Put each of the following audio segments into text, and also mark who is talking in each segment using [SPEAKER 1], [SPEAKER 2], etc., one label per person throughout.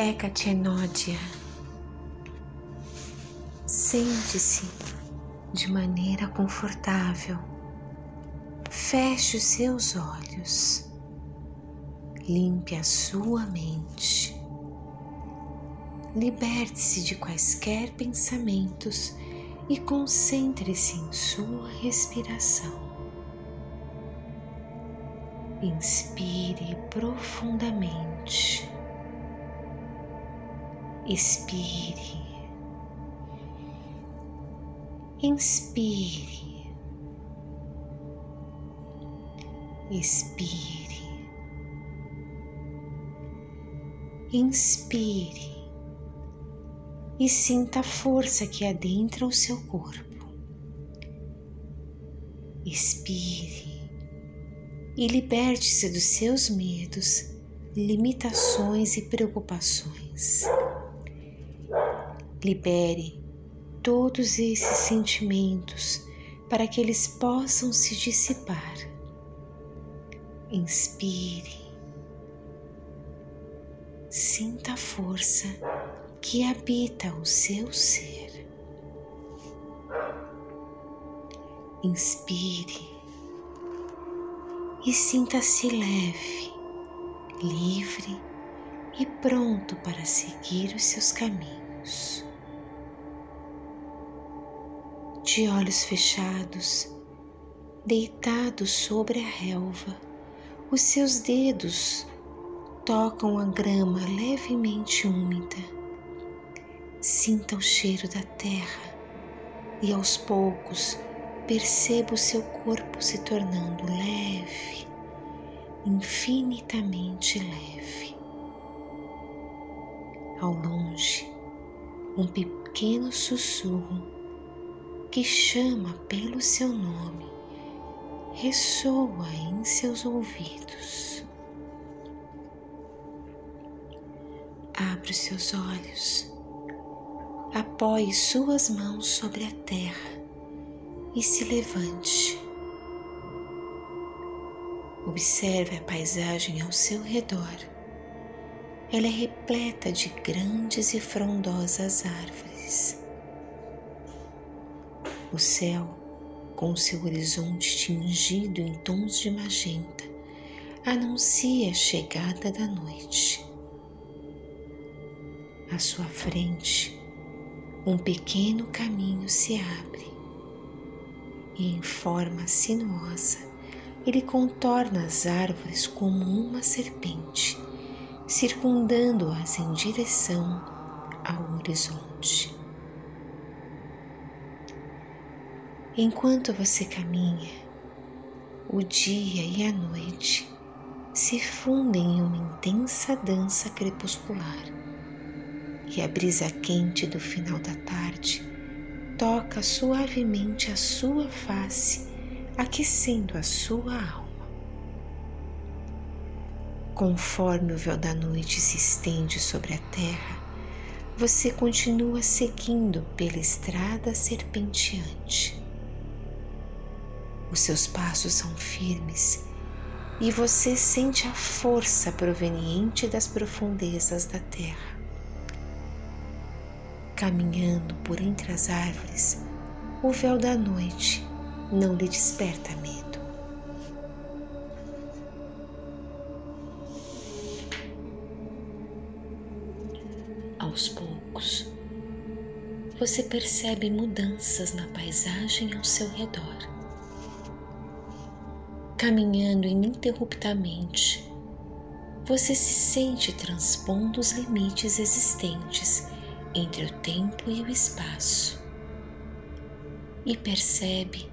[SPEAKER 1] Ekatenódia. Sente-se de maneira confortável. Feche os seus olhos. Limpe a sua mente. Liberte-se de quaisquer pensamentos e concentre-se em sua respiração. Inspire profundamente. Expire. Inspire. Expire. Inspire e sinta a força que adentra o seu corpo. Expire e liberte-se dos seus medos, limitações e preocupações. Libere todos esses sentimentos para que eles possam se dissipar. Inspire. Sinta a força que habita o seu ser. Inspire e sinta-se leve, livre e pronto para seguir os seus caminhos. De olhos fechados, deitado sobre a relva, os seus dedos tocam a grama levemente úmida Sinta o cheiro da terra e aos poucos perceba o seu corpo se tornando leve, infinitamente leve. Ao longe, um pequeno sussurro que chama pelo seu nome ressoa em seus ouvidos. Abra os seus olhos apoie suas mãos sobre a terra e se levante. Observe a paisagem ao seu redor. Ela é repleta de grandes e frondosas árvores. O céu, com seu horizonte tingido em tons de magenta, anuncia a chegada da noite. À sua frente, um pequeno caminho se abre e, em forma sinuosa, ele contorna as árvores como uma serpente, circundando-as em direção ao horizonte. Enquanto você caminha, o dia e a noite se fundem em uma intensa dança crepuscular e a brisa quente do final da tarde toca suavemente a sua face, aquecendo a sua alma. Conforme o véu da noite se estende sobre a terra, você continua seguindo pela estrada serpenteante. Os seus passos são firmes e você sente a força proveniente das profundezas da terra caminhando por entre as árvores, o véu da noite não lhe desperta medo. Aos poucos, você percebe mudanças na paisagem ao seu redor. Caminhando ininterruptamente, você se sente transpondo os limites existentes entre o tempo e o espaço e percebe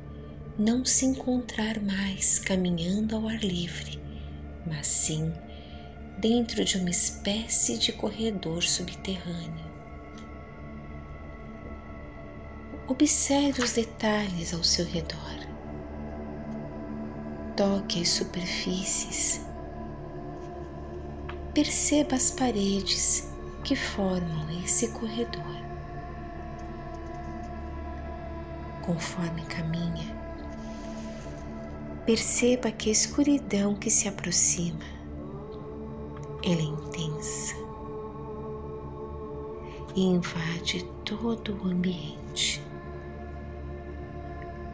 [SPEAKER 1] não se encontrar mais caminhando ao ar livre, mas sim dentro de uma espécie de corredor subterrâneo. Observe os detalhes ao seu redor. Toque as superfícies. Perceba as paredes que formam esse corredor. Conforme caminha, perceba que a escuridão que se aproxima Ela é intensa e invade todo o ambiente.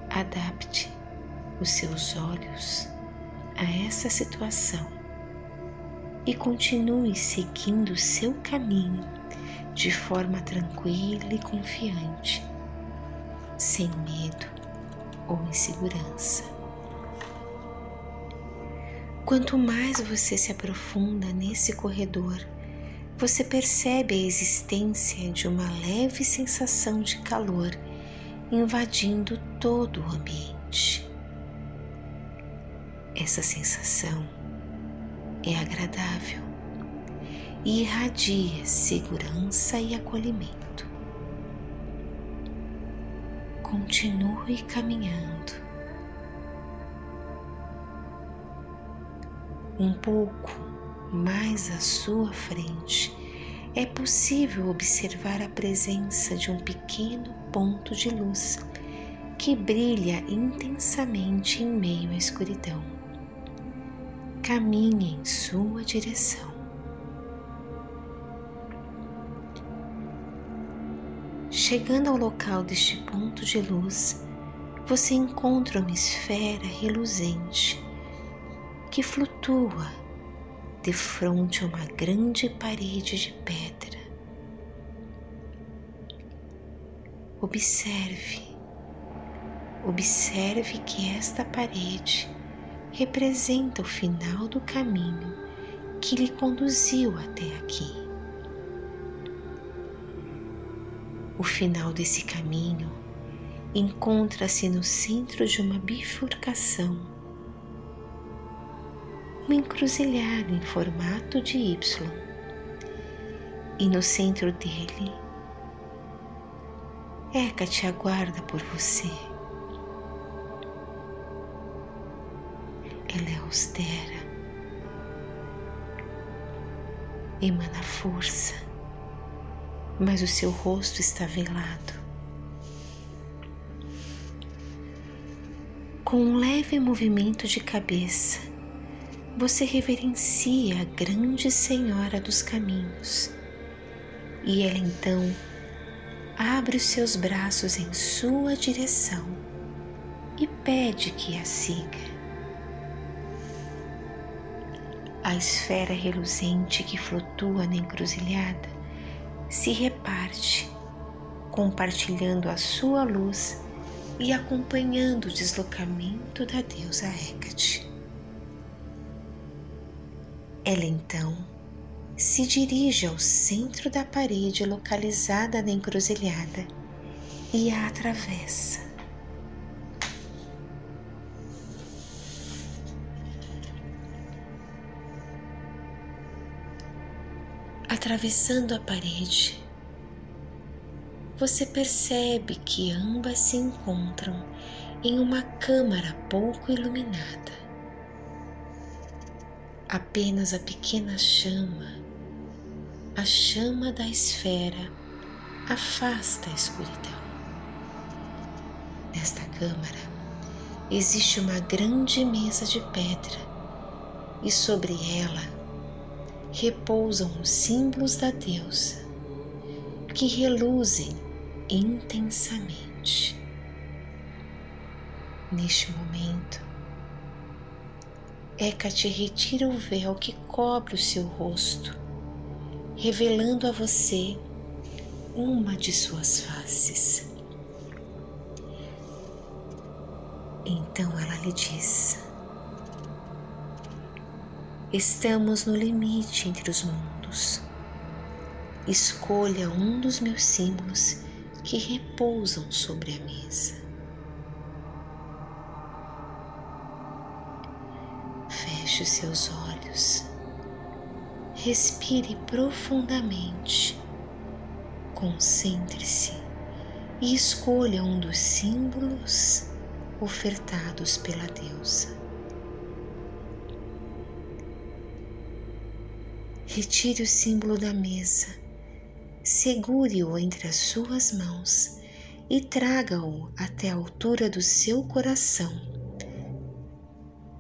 [SPEAKER 1] Adapte os seus olhos a essa situação e continue seguindo seu caminho de forma tranquila e confiante, sem medo ou insegurança. Quanto mais você se aprofunda nesse corredor, você percebe a existência de uma leve sensação de calor invadindo todo o ambiente. Essa sensação é agradável e irradia segurança e acolhimento. Continue caminhando. Um pouco mais à sua frente, é possível observar a presença de um pequeno ponto de luz que brilha intensamente em meio à escuridão. Caminhe em sua direção. Chegando ao local deste ponto de luz, você encontra uma esfera reluzente que flutua de frente a uma grande parede de pedra. Observe, observe que esta parede representa o final do caminho que lhe conduziu até aqui. O final desse caminho encontra-se no centro de uma bifurcação uma encruzilhada em formato de Y. E no centro dele, Hecate aguarda por você. Ela é austera, emana força, mas o seu rosto está velado. Com um leve movimento de cabeça, você reverencia a grande Senhora dos caminhos e ela então abre os seus braços em sua direção e pede que a siga. A esfera reluzente que flutua na encruzilhada se reparte, compartilhando a sua luz e acompanhando o deslocamento da deusa Hecate. Ela então se dirige ao centro da parede localizada na encruzilhada e a atravessa. Atravessando a parede, você percebe que ambas se encontram em uma câmara pouco iluminada apenas a pequena chama, a chama da esfera, afasta a escuridão. Nesta câmara existe uma grande mesa de pedra e sobre ela repousam os símbolos da deusa que reluzem intensamente. Neste momento, Hecate retira o véu que cobre o seu rosto, revelando a você uma de suas faces. Então ela lhe diz: Estamos no limite entre os mundos. Escolha um dos meus símbolos que repousam sobre a mesa. Feche os seus olhos. Respire profundamente. Concentre-se e escolha um dos símbolos ofertados pela deusa. Retire o símbolo da mesa, segure-o entre as suas mãos e traga-o até a altura do seu coração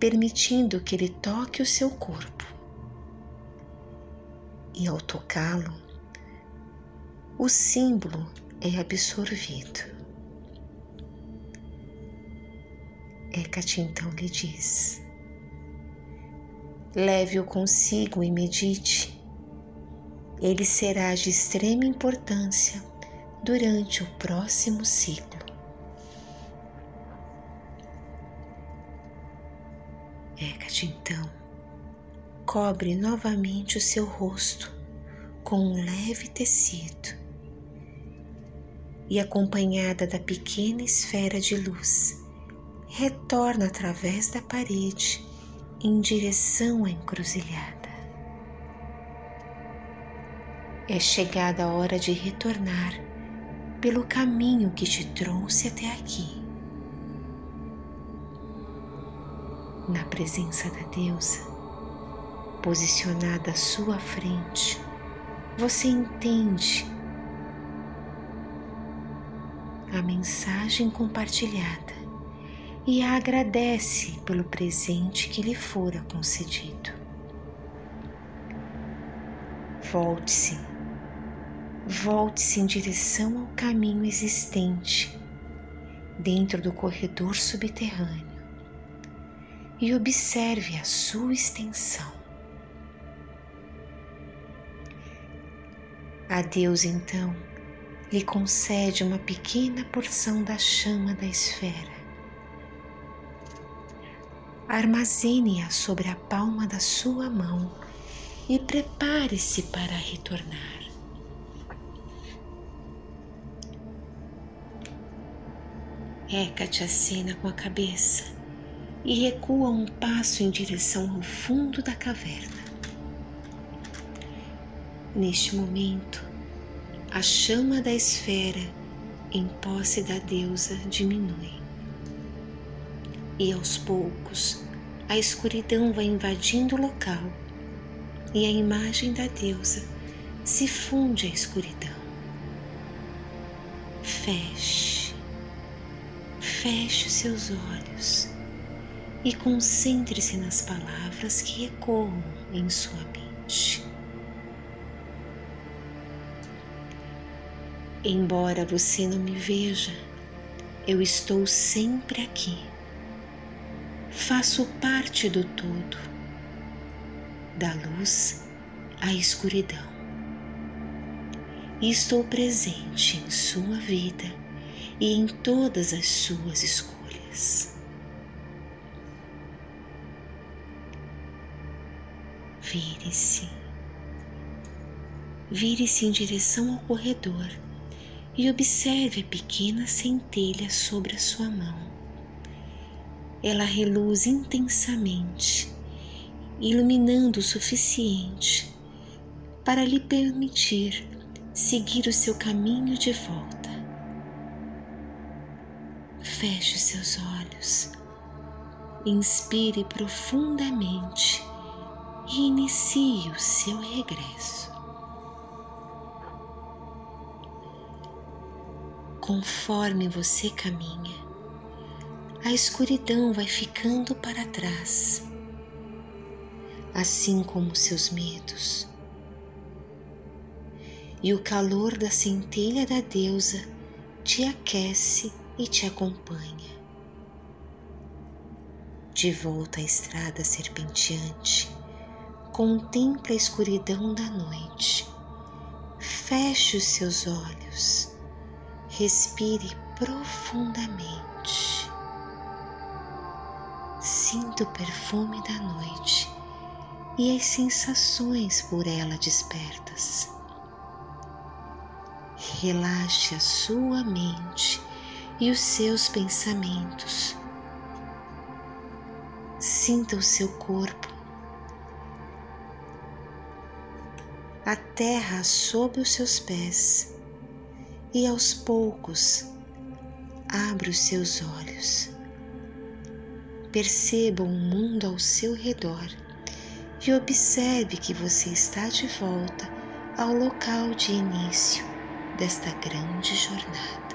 [SPEAKER 1] permitindo que ele toque o seu corpo. E ao tocá-lo, o símbolo é absorvido. Hecate então lhe diz: Leve-o consigo e medite. Ele será de extrema importância durante o próximo ciclo. Hecate então cobre novamente o seu rosto com um leve tecido e, acompanhada da pequena esfera de luz, retorna através da parede em direção à encruzilhada. É chegada a hora de retornar pelo caminho que te trouxe até aqui. Na presença da deusa, posicionada à sua frente, você entende a mensagem compartilhada e a agradece pelo presente que lhe fora concedido. Volte-se, volte-se em direção ao caminho existente dentro do corredor subterrâneo e observe a sua extensão. A Deus então lhe concede uma pequena porção da chama da esfera. Armazene-a sobre a palma da sua mão e prepare-se para retornar. Hecate acena com a cabeça e recua um passo em direção ao fundo da caverna. Neste momento, a chama da esfera em posse da deusa diminui. E aos poucos, a escuridão vai invadindo o local e a imagem da deusa se funde à escuridão. Feche, feche os seus olhos e concentre-se nas palavras que ecoam em sua mente. Embora você não me veja, eu estou sempre aqui. Faço parte do todo, da luz à escuridão. E estou presente em sua vida e em todas as suas escolhas. Vire-se. Vire-se em direção ao corredor e observe a pequena centelha sobre a sua mão. Ela reluz intensamente, iluminando o suficiente para lhe permitir seguir o seu caminho de volta. Feche os seus olhos, inspire profundamente e inicie o seu regresso. Conforme você caminha, a escuridão vai ficando para trás, assim como seus medos. E o calor da centelha da deusa te aquece e te acompanha. De volta à estrada serpenteante, contemple a escuridão da noite. Feche os seus olhos Respire profundamente. Sinta o perfume da noite e as sensações por ela despertas. Relaxe a sua mente e os seus pensamentos. Sinta o seu corpo, a terra sob os seus pés e aos poucos abra os seus olhos. Perceba o mundo ao seu redor e observe que você está de volta ao local de início desta grande jornada.